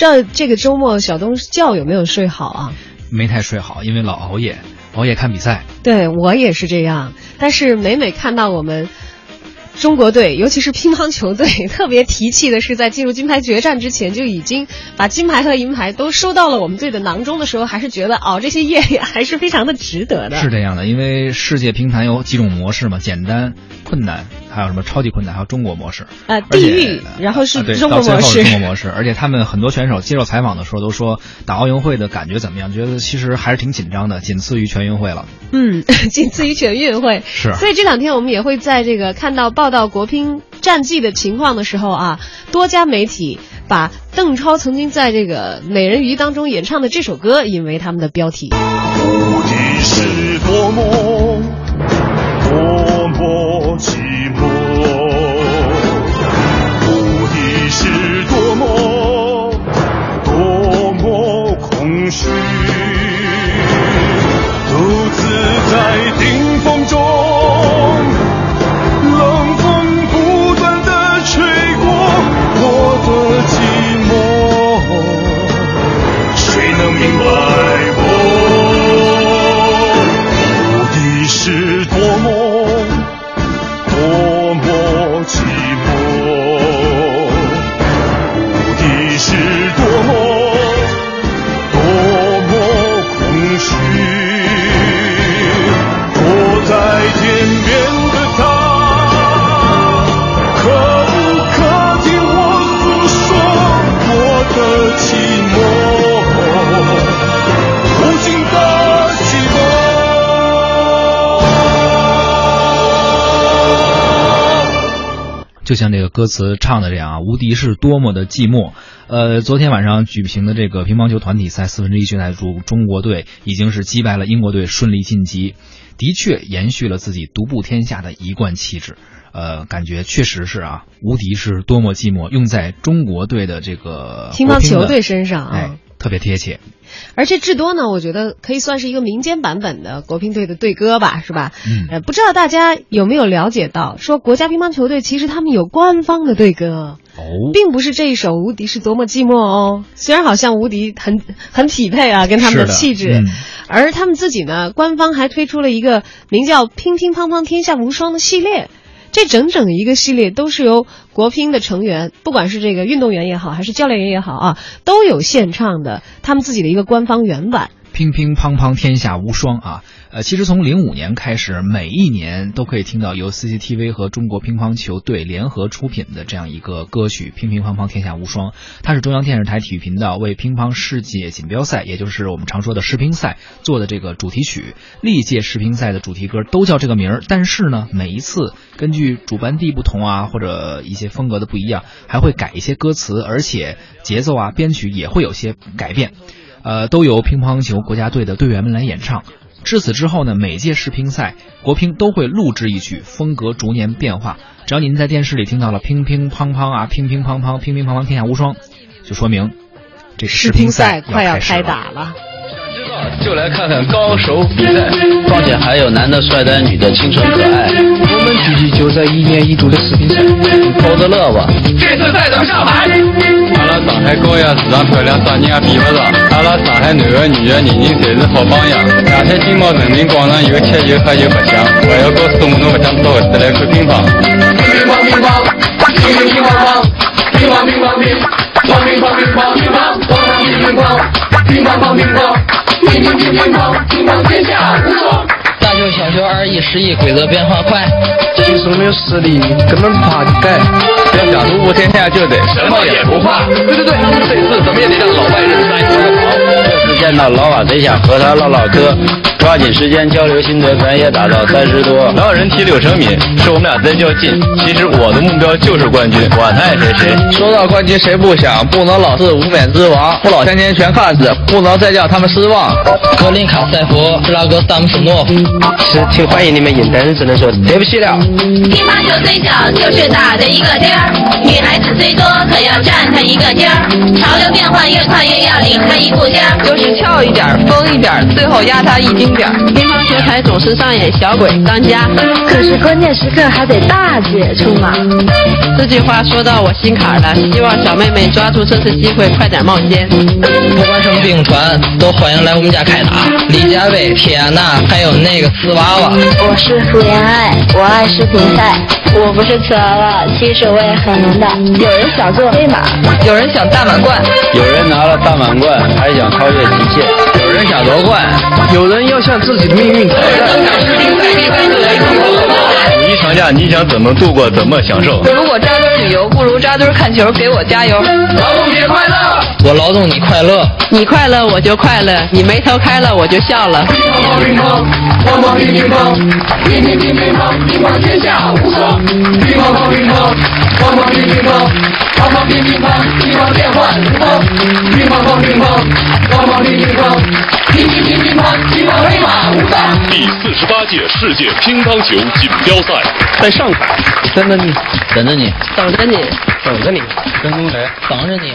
知道这个周末小东觉有没有睡好啊？没太睡好，因为老熬夜，熬夜看比赛。对我也是这样，但是每每看到我们。中国队，尤其是乒乓球队，特别提气的是，在进入金牌决战之前，就已经把金牌和银牌都收到了我们队的囊中的时候，还是觉得熬这些夜还是非常的值得的。是这样的，因为世界乒坛有几种模式嘛，简单、困难，还有什么超级困难，还有中国模式。呃，地狱，然后是中国模式。中国模式，而且他们很多选手接受采访的时候都说，打奥运会的感觉怎么样？觉得其实还是挺紧张的，仅次于全运会了。嗯，仅次于全运会。是。所以这两天我们也会在这个看到报。道国乒战绩的情况的时候啊，多家媒体把邓超曾经在这个《美人鱼》当中演唱的这首歌引为他们的标题。无敌是多么 working wide. 就像这个歌词唱的这样啊，无敌是多么的寂寞。呃，昨天晚上举行的这个乒乓球团体赛四分之一决赛中，中国队已经是击败了英国队，顺利晋级，的确延续了自己独步天下的一贯气质。呃，感觉确实是啊，无敌是多么寂寞，用在中国队的这个乒乓球队身上啊。特别贴切，而且至多呢，我觉得可以算是一个民间版本的国乒队的队歌吧，是吧？嗯，呃，不知道大家有没有了解到，说国家乒乓球队其实他们有官方的队歌。哦，并不是这一首《无敌是多么寂寞》哦，虽然好像无敌很很匹配啊，跟他们的气质，而他们自己呢，官方还推出了一个名叫《乒乒乓乓天下无双》的系列。这整整一个系列都是由国乒的成员，不管是这个运动员也好，还是教练员也好啊，都有献唱的他们自己的一个官方原版。乒乒乓乓天下无双啊！呃，其实从零五年开始，每一年都可以听到由 CCTV 和中国乒乓球队联合出品的这样一个歌曲《乒乒乓乓天下无双》，它是中央电视台体育频道为乒乓世界锦标赛，也就是我们常说的世乒赛做的这个主题曲。历届世乒赛的主题歌都叫这个名儿，但是呢，每一次根据主办地不同啊，或者一些风格的不一样，还会改一些歌词，而且节奏啊、编曲也会有些改变。呃，都由乒乓球国家队的队员们来演唱。至此之后呢，每届世乒赛国乒都会录制一曲，风格逐年变化。只要您在电视里听到了乒乒乓乓啊，乒乒乓乓，乒乒乓乓，天下无双，就说明这世乒赛快要开打了。就来看看高手比赛，况且还有男的帅呆，女的清纯可爱。我们聚集就在一年一度的世乒赛，偷着乐吧。这次赛怎么上海？阿拉上海高雅市场漂亮，啥人也比不上。阿拉上海男的女的，人人侪是好榜样。上海金茂人民广场有吃有喝有白相，不要告诉我，侬不想到何时来看乒乓？乒乓乒乓，乒乒乒乓乓，乒乓乒乓乒，乓乒乓乒乓乒乓，乓乓乒乒乓，乒乓乓乒乓。乒乒乒乒乓，乒乓天下无双。大球小球二亿十亿，规则变化快。其实没有实力，根本不怕改。要想独步天下，就得什么也不怕。对对对，这次怎么也得让老外认识一下好。这次见到老瓦，贼想和他唠唠嗑。抓紧时间交流心得，咱也打到 三十多。老有人提柳成敏，说我们俩真较劲。其实我的目标就是冠军，管他爱谁谁。说到冠军谁不想？不能老是无冕之王，不老天天全看着，不能再叫他们失望。格林卡塞夫，布拉格萨姆斯诺夫，其实挺欢迎你们赢，但是只能说对不起了。乒乓球最小就是打的一个颠儿，女孩子最多可要站它一个尖儿。潮流变化越快越要领它一步尖儿，就是翘一点，疯一点，最后压它一丁点儿。乒乓球台总是上演小鬼当家，可是关键时刻还得大姐出马。这句话说到我心坎了，希望小妹妹抓住这次机会，快点冒尖。不管什么兵团，都欢迎来我们家开打。李佳薇、铁安娜，还有那个瓷娃娃。我是傅园爱，我爱视频赛。我不是瓷娃娃，其实我也很能打。有人想做黑马，有人想大满贯，有人拿了大满贯还想超越极限，有人想夺冠，有人要向自己的命运挑战。长假你想怎么度过，怎么享受？如果扎堆旅游不如扎堆看球，给我加油！劳动节快乐！我劳动你快乐，你快乐我就快乐，你眉头开了我就笑了。乒乓乒乓，乓乓乒乒乓，乒乒乒乒乓，乒乓天下无双。乒乓乓乒乓，乓乓乒乒乓，乓乓乒乒乓，乒乓变幻无方。乒乓乓乒乓，乓乓乒乒乓，乒乒乒乒乓，乒乓黑马无双。第四十八届世界乒乓球锦标赛在上海，等着你，等着你，等着你，等着你，跟踪谁？等着你。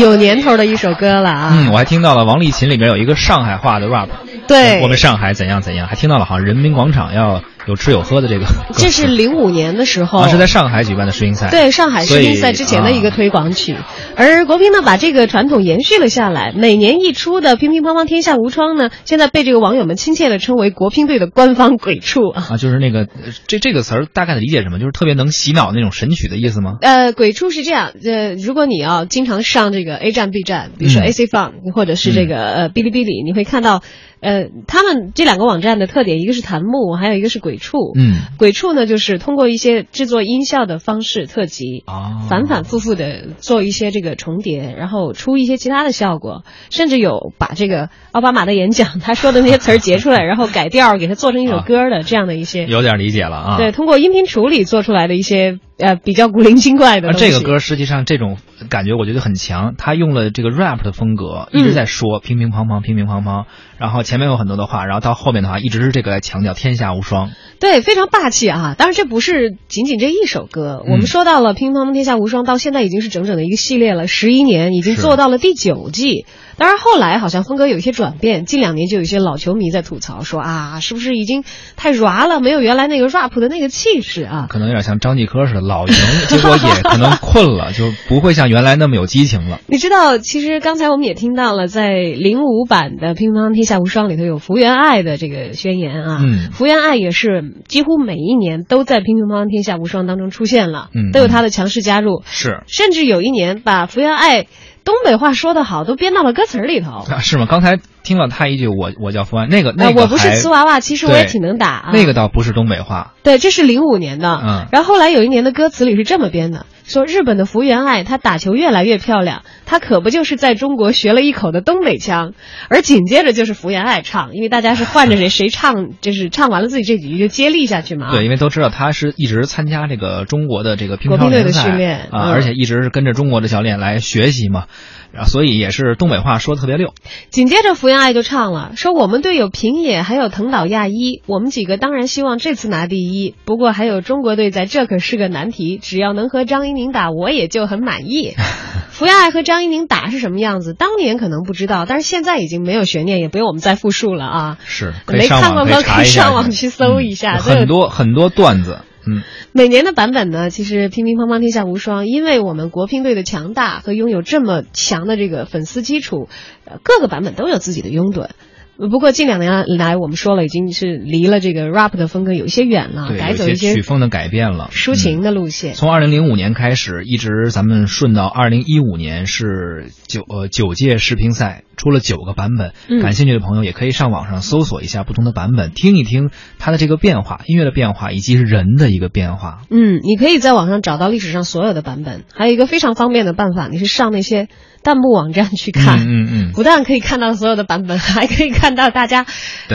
有年头的一首歌了啊！嗯，我还听到了王丽琴里边有一个上海话的 rap，对，我们上海怎样怎样，还听到了好像人民广场要有吃有喝的这个。这是零五年的时候，啊，是在上海举办的世乒赛。对，上海世乒赛之前的一个推广曲，啊、而国乒呢把这个传统延续了下来。每年一出的乒乒乓乓天下无双呢，现在被这个网友们亲切的称为国乒队的官方鬼畜啊。啊，就是那个这这个词儿大概的理解什么？就是特别能洗脑那种神曲的意思吗？呃，鬼畜是这样，呃，如果你要经常上这个 A 站、B 站。比如说 AC Fun、嗯、或者是这个呃哔哩哔哩，你会看到，呃，他们这两个网站的特点，一个是弹幕，还有一个是鬼畜。嗯，鬼畜呢，就是通过一些制作音效的方式特辑，哦、反反复复的做一些这个重叠，然后出一些其他的效果，甚至有把这个奥巴马的演讲他说的那些词儿截出来，然后改调给它做成一首歌的、啊、这样的一些。有点理解了啊。对，通过音频处理做出来的一些。呃，比较古灵精怪的。而这个歌实际上这种感觉我觉得很强，他用了这个 rap 的风格，嗯一直在说乒乒乓乓，乒乒乓乓，然后前面有很多的话，然后到后面的话一直是这个来强调天下无双。对，非常霸气啊！当然这不是仅仅这一首歌，嗯、我们说到了乒乓乓天下无双，到现在已经是整整的一个系列了，十一年，已经做到了第九季。当然后来好像风格有一些转变，近两年就有一些老球迷在吐槽说啊，是不是已经太 ra 了，没有原来那个 rap 的那个气势啊？可能有点像张继科似的老赢，结果也可能困了，就不会像原来那么有激情了。你知道，其实刚才我们也听到了，在零五版的《乒乓天下无双》里头有福原爱的这个宣言啊，嗯，福原爱也是几乎每一年都在《乒乒乓乓天下无双》当中出现了，嗯，都有她的强势加入，是，甚至有一年把福原爱。东北话说得好，都编到了歌词里头 啊？是吗？刚才听了他一句，我我叫福安，那个那个、啊、我不是瓷娃娃，其实我也挺能打、啊。那个倒不是东北话，对，这是零五年的。嗯，然后后来有一年的歌词里是这么编的：说日本的福原爱，她打球越来越漂亮，她可不就是在中国学了一口的东北腔。而紧接着就是福原爱唱，因为大家是换着谁谁唱，就是唱完了自己这几句就接力下去嘛。对，因为都知道他是一直参加这个中国的这个乒乓队的训练啊、嗯，而且一直是跟着中国的教练来学习嘛。啊，所以也是东北话说的特别溜。紧接着福原爱就唱了，说我们队有平野，还有藤岛亚一，我们几个当然希望这次拿第一。不过还有中国队在，这可是个难题。只要能和张怡宁打，我也就很满意。福原爱和张怡宁打是什么样子？当年可能不知道，但是现在已经没有悬念，也不用我们再复述了啊。是，没看过吗可以上网去搜一一下，嗯、很多很多段子。嗯，每年的版本呢，其实乒乒乓乓天下无双，因为我们国乒队的强大和拥有这么强的这个粉丝基础，呃，各个版本都有自己的拥趸。不过近两年来，我们说了，已经是离了这个 rap 的风格有一些远了，改走一些曲风的改变了，抒情的路线。嗯、从二零零五年开始，一直咱们顺到二零一五年是九呃九届世乒赛，出了九个版本。嗯、感兴趣的朋友也可以上网上搜索一下不同的版本，听一听它的这个变化，音乐的变化以及是人的一个变化。嗯，你可以在网上找到历史上所有的版本，还有一个非常方便的办法，你是上那些。弹幕网站去看，嗯嗯嗯，不但可以看到所有的版本，还可以看到大家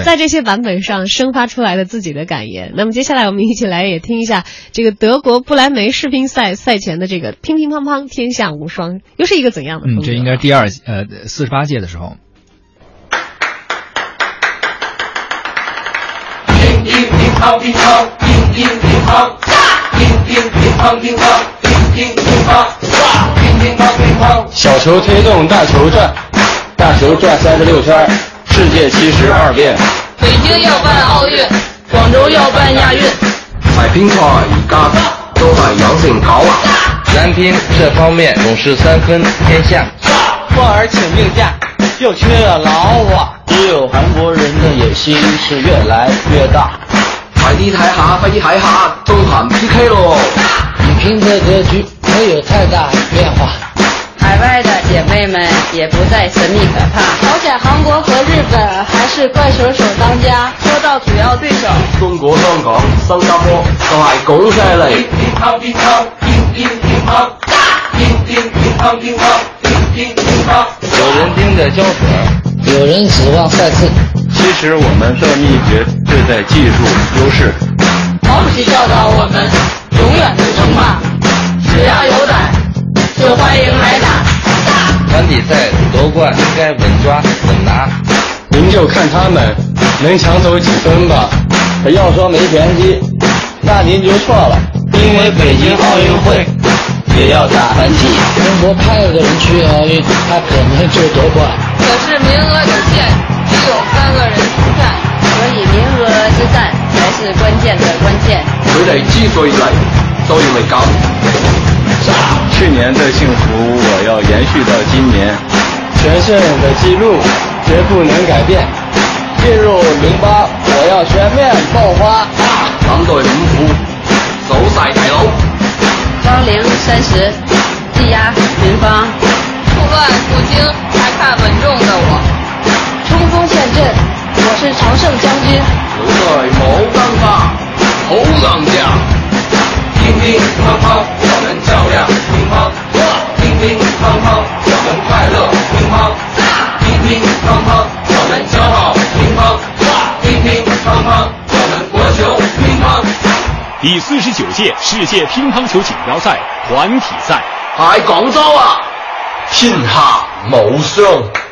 在这些版本上生发出来的自己的感言。那么接下来我们一起来也听一下这个德国不莱梅世乒赛赛前的这个乒乒乓乓天下无双，又是一个怎样的风格？嗯，这应该是第二呃四十八届的时候。乒乒乒乓乒乓，乒乒乒乓，乒乒乒乓乒乓，乒乒乒乓，乒乒乓乒乓。小球推动大球转，大球转三十六圈，世界七十二变。北京要办奥运，广州要办亚运。买乒赛而家都系有成狗啊！男乒这方面总是三分天下。霍儿请病假，又缺了劳啊！只有韩国人的野心是越来越大。快啲睇下，快啲睇下，中韩 PK 咯！你拼的格局没有太大变化。海外的姐妹们也不再神秘可怕。朝鲜、韩国和日本还是怪手手当家。说到主要对手，中国、香港、新加坡都系拱晒嚟。乒乓乒乓乒乒乒乓，乒乒乒乓乒乓乒乒乒乓。有人盯着胶水，有人指望赛制。其实我们的秘诀就在技术优势。毛主席教导我们，永远不称霸，就欢迎来打。团体赛夺冠应该稳抓稳拿。您就看他们能抢走几分吧。要说没拳击，那您就错了，因为北京奥运会也要打团体。中国派了个人去奥运，他可能就夺冠。可是名额有限，只有三个人出战，所以名额之战才是关键的关键。佢哋之所以嚟，都要嚟搞。去年的幸福我要延续到今年，全胜的记录绝不能改变。进入零八，我要全面爆发。狼队五虎，走晒大佬。高龄三十，技压云芳。处乱不惊，还看稳重的我。冲锋陷阵，我是常胜将军。好耐冇更化，好硬仗。乒乒乓乓，我们较量乒乓。乒乒乓乓，我们快乐乒乓。乒乒乓乓，我们骄傲乒乓。乒乒乓乓，我们国球乒乓。第四十九届世界乒乓球锦标赛团体赛喺广州啊，天下无双。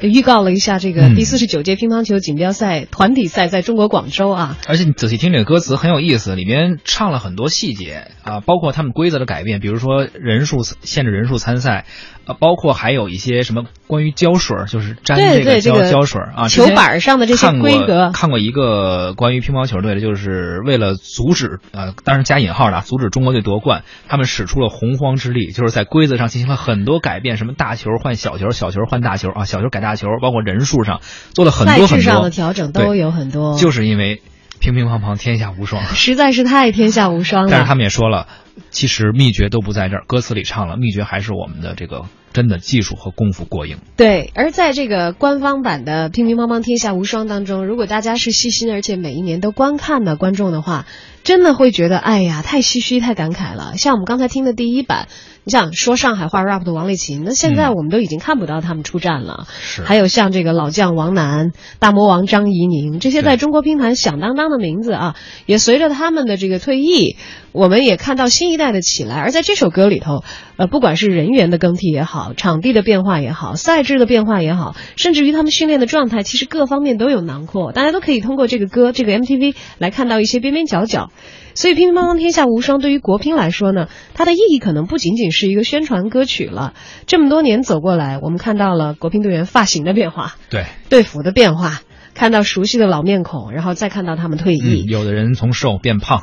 预告了一下这嗯。个第四十九届乒乓球锦标赛团体赛在中国广州啊，而且你仔细听这个歌词很有意思，里面唱了很多细节啊，包括他们规则的改变，比如说人数限制人数参赛，啊，包括还有一些什么关于胶水，就是粘对这个胶对这个胶水啊，球板上的这些规格看过一个关于乒乓球队的，就是为了阻止呃，当然加引号的啊阻止中国队夺冠，他们使出了洪荒之力，就是在规则上进行了很多改变，什么大球换小球，小球换大球啊，小球改大球，包括人数上做了很多很多上的调整都有很多，就是因为乒乒乓乓天下无双。实在是太天下无双了。但是他们也说了，其实秘诀都不在这儿，歌词里唱了，秘诀还是我们的这个真的技术和功夫过硬。对，而在这个官方版的《乒乒乓乓天下无双》当中，如果大家是细心而且每一年都观看的观众的话，真的会觉得，哎呀，太唏嘘、太感慨了。像我们刚才听的第一版，你想说上海话 rap 的王励勤，那现在我们都已经看不到他们出战了。是还有像这个老将王楠、大魔王张怡宁，这些在中国乒坛响当当的名字啊，也随着他们的这个退役，我们也看到新一代的起来。而在这首歌里头，呃，不管是人员的更替也好，场地的变化也好，赛制的变化也好，甚至于他们训练的状态，其实各方面都有囊括，大家都可以通过这个歌、这个 MTV 来看到一些边边角角。所以，乒乒乓乓天下无双对于国乒来说呢，它的意义可能不仅仅是一个宣传歌曲了。这么多年走过来，我们看到了国乒队员发型的变化，对，队服的变化，看到熟悉的老面孔，然后再看到他们退役。嗯，有的人从瘦变胖，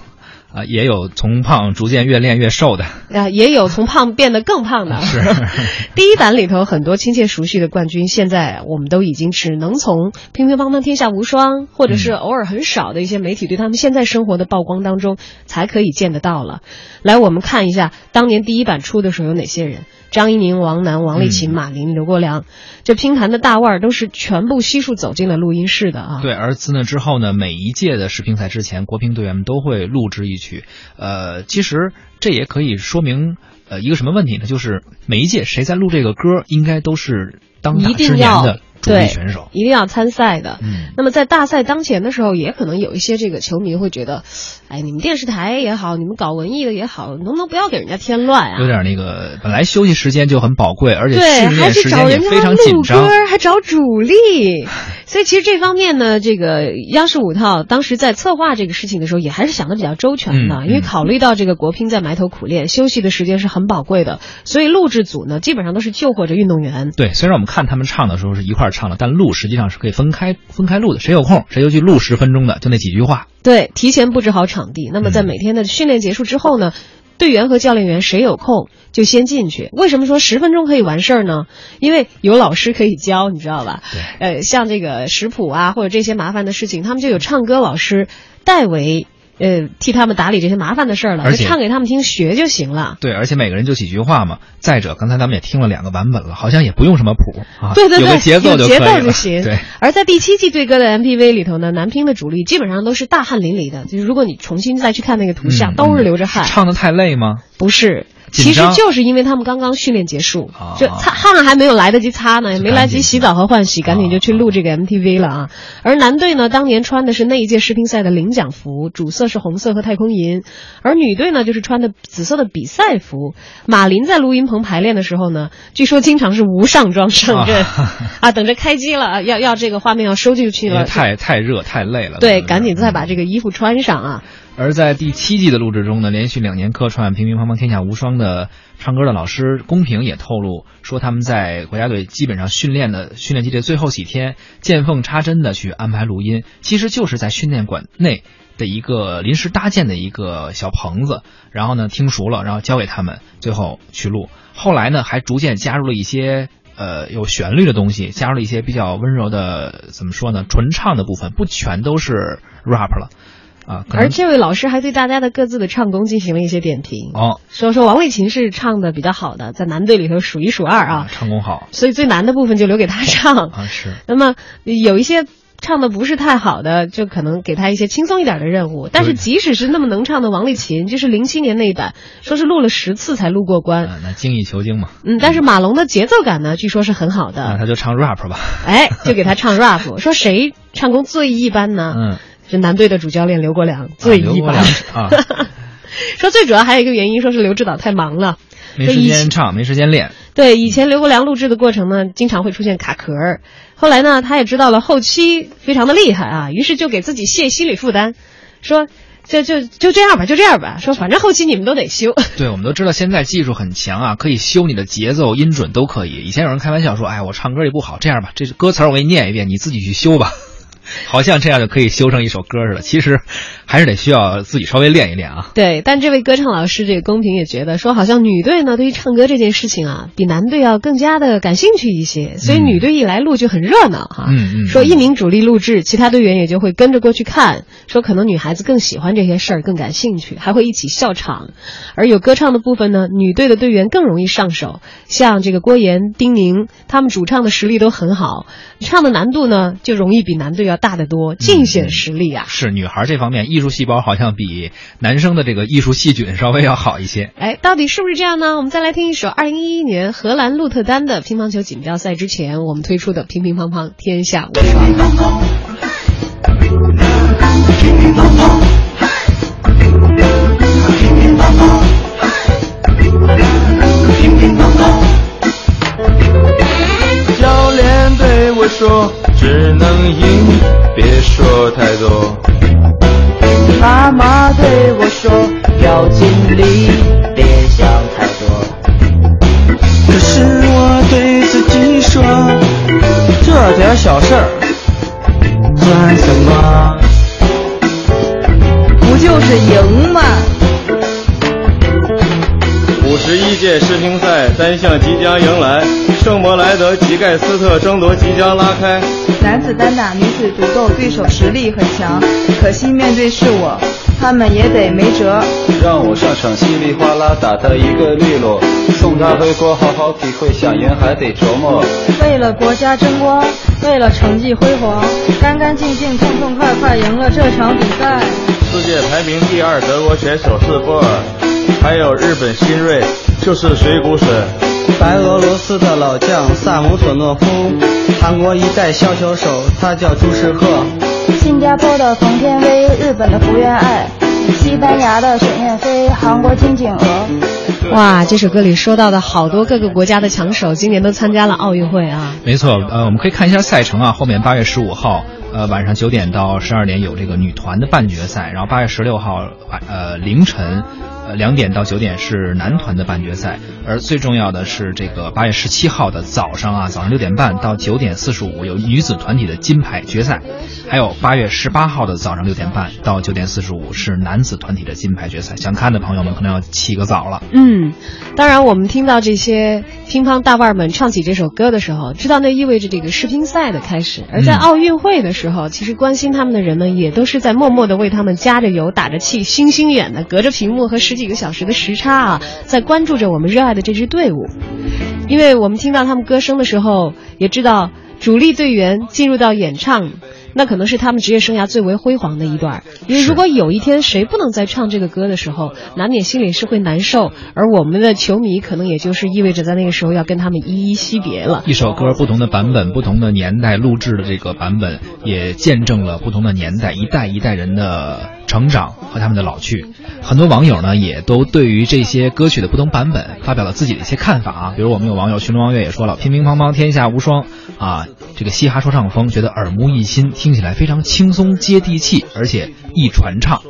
啊、也有从胖逐渐越练越瘦的。啊，也有从胖变得更胖的。是 第一版里头很多亲切熟悉的冠军，现在我们都已经只能从乒乒乓乓天下无双，或者是偶尔很少的一些媒体对他们现在生活的曝光当中才可以见得到了。来，我们看一下当年第一版出的时候有哪些人：张怡宁、王楠、王励勤、马琳、刘国梁，这乒坛的大腕儿都是全部悉数走进了录音室的啊。对，而自那之后呢，每一届的世乒赛之前，国乒队员们都会录制一曲。呃，其实这也可以说明呃一个什么问题呢？就是每一届谁在录这个歌，应该都是当打之年要的主力对选手。一定要参赛的。嗯，那么在大赛当前的时候，也可能有一些这个球迷会觉得，哎，你们电视台也好，你们搞文艺的也好，能不能不要给人家添乱啊？有点那个，本来休息时间就很宝贵，而且对，训还练时间也去找人家非常紧录张歌。，还找主力，所以其实这方面呢，这个央视五套当时在策划这个事情的时候，也还是想的比较周全的，因为考虑到这个国乒在埋头苦练，休息的时间是很宝贵的，所以录制组呢基本上都是救活着运动员。对，虽然我们看他们唱的时候是一块唱了，但录实际上是可以分开分开录的，谁有空谁就去录十分钟的，就那几句话。对，提前布置好场地，那么在每天的训练结束之后呢？队员和教练员谁有空就先进去。为什么说十分钟可以完事儿呢？因为有老师可以教，你知道吧？对。呃，像这个食谱啊，或者这些麻烦的事情，他们就有唱歌老师代为。呃，替他们打理这些麻烦的事儿了，就唱给他们听学就行了。对，而且每个人就几句话嘛。再者，刚才咱们也听了两个版本了，好像也不用什么谱啊，对对对，有个节奏就节奏就行。对。而在第七季对歌的 MPV 里头呢，男乒的主力基本上都是大汗淋漓的，就是如果你重新再去看那个图像，都是流着汗。唱的太累吗？不是。其实就是因为他们刚刚训练结束，就擦汗还没有来得及擦呢，也没来得及洗澡和换洗，赶紧就去录这个 MTV 了啊。而男队呢，当年穿的是那一届世乒赛的领奖服，主色是红色和太空银；而女队呢，就是穿的紫色的比赛服。马林在录音棚排练的时候呢，据说经常是无上装上阵 啊，等着开机了，要要这个画面要收进去了，太太热太累了，对，赶紧再把这个衣服穿上啊。而在第七季的录制中呢，连续两年客串《乒乒乓乓天下无双》的唱歌的老师公平也透露说，他们在国家队基本上训练的训练季的最后几天，见缝插针的去安排录音，其实就是在训练馆内的一个临时搭建的一个小棚子，然后呢听熟了，然后交给他们，最后去录。后来呢，还逐渐加入了一些呃有旋律的东西，加入了一些比较温柔的，怎么说呢，纯唱的部分，不全都是 rap 了。啊，而这位老师还对大家的各自的唱功进行了一些点评哦，说说王卫琴是唱的比较好的，在男队里头数一数二啊，唱功好，所以最难的部分就留给他唱 啊是。那么有一些唱的不是太好的，就可能给他一些轻松一点的任务。但是即使是那么能唱的王丽琴，就是零七年那一版，说是录了十次才录过关，那精益求精嘛。嗯，但是马龙的节奏感呢，据说是很好的，那他就唱 rap 吧。哎，就给他唱 rap，说谁唱功最一般呢？嗯。是男队的主教练刘国梁最一般啊，说最主要还有一个原因，说是刘指导太忙了，没时间唱，没时间练。对，以前刘国梁录制的过程呢，经常会出现卡壳儿。后来呢，他也知道了后期非常的厉害啊，于是就给自己卸心理负担，说就就就这样吧，就这样吧，说反正后期你们都得修。对，我们都知道现在技术很强啊，可以修你的节奏、音准都可以。以前有人开玩笑说，哎，我唱歌也不好，这样吧，这歌词我给你念一遍，你自己去修吧。好像这样就可以修成一首歌似的，其实还是得需要自己稍微练一练啊。对，但这位歌唱老师这个公平也觉得说，好像女队呢对于唱歌这件事情啊，比男队要更加的感兴趣一些，所以女队一来录就很热闹哈。嗯嗯。说一名主力录制，其他队员也就会跟着过去看。说可能女孩子更喜欢这些事儿，更感兴趣，还会一起笑场。而有歌唱的部分呢，女队的队员更容易上手，像这个郭岩、丁宁，他们主唱的实力都很好，唱的难度呢就容易比男队要。大得多，尽显实力啊！是女孩这方面艺术细胞好像比男生的这个艺术细菌稍微要好一些。哎，到底是不是这样呢？我们再来听一首二零一一年荷兰鹿特丹的乒乓球锦标赛之前我们推出的《乒乒乓乓天下无双》。教练对我说。只能赢，别说太多。妈妈对我说，要尽力，别想太多。可是我对自己说，这点小事儿算什么？不就是赢吗？五十一届世乒赛单项即将迎来，圣莫莱德及盖斯特争夺即将拉开。男子单打、女子独斗，对手实力很强，可惜面对是我，他们也得没辙。让我上场稀里哗啦打他一个利落，送他回国好好体会，想赢还得琢磨。为了国家争光，为了成绩辉煌，干干净净、痛痛快快赢了这场比赛。世界排名第二德国选手是波尔，还有日本新锐就是水谷隼，白俄罗斯的老将萨姆索诺夫。韩国一代削球手，他叫朱世赫；新加坡的冯天薇，日本的福原爱，西班牙的沈燕飞，韩国金景娥。哇，这首歌里说到的好多各个国家的强手，今年都参加了奥运会啊。没错，呃，我们可以看一下赛程啊，后面八月十五号。呃，晚上九点到十二点有这个女团的半决赛，然后八月十六号晚呃凌晨，呃两点到九点是男团的半决赛，而最重要的是这个八月十七号的早上啊，早上六点半到九点四十五有女子团体的金牌决赛，还有八月十八号的早上六点半到九点四十五是男子团体的金牌决赛，想看的朋友们可能要起个早了。嗯，当然我们听到这些乒乓大腕们唱起这首歌的时候，知道那意味着这个世乒赛的开始，而在奥运会的时候。其实关心他们的人们也都是在默默的为他们加着油、打着气，星星眼的隔着屏幕和十几个小时的时差啊，在关注着我们热爱的这支队伍。因为我们听到他们歌声的时候，也知道主力队员进入到演唱。那可能是他们职业生涯最为辉煌的一段，因为如果有一天谁不能再唱这个歌的时候，难免心里是会难受，而我们的球迷可能也就是意味着在那个时候要跟他们依依惜别了。一首歌不同的版本、不同的年代录制的这个版本，也见证了不同的年代一代一代人的成长和他们的老去。很多网友呢也都对于这些歌曲的不同版本发表了自己的一些看法啊，比如我们有网友群龙王月也说了：“乒乒乓乓天下无双啊，这个嘻哈说唱风觉得耳目一新。”听起来非常轻松接地气，而且易传唱。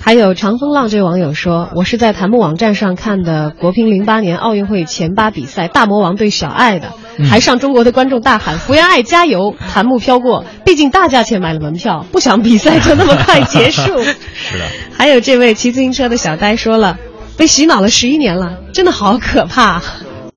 还有长风浪这位网友说：“我是在弹幕网站上看的国乒零八年奥运会前八比赛，大魔王对小爱的，还上中国的观众大喊‘福原爱加油’，弹幕飘过。毕竟大价钱买了门票，不想比赛就那么快结束。是的。还有这位骑自行车的小呆说了：‘被洗脑了十一年了，真的好可怕。’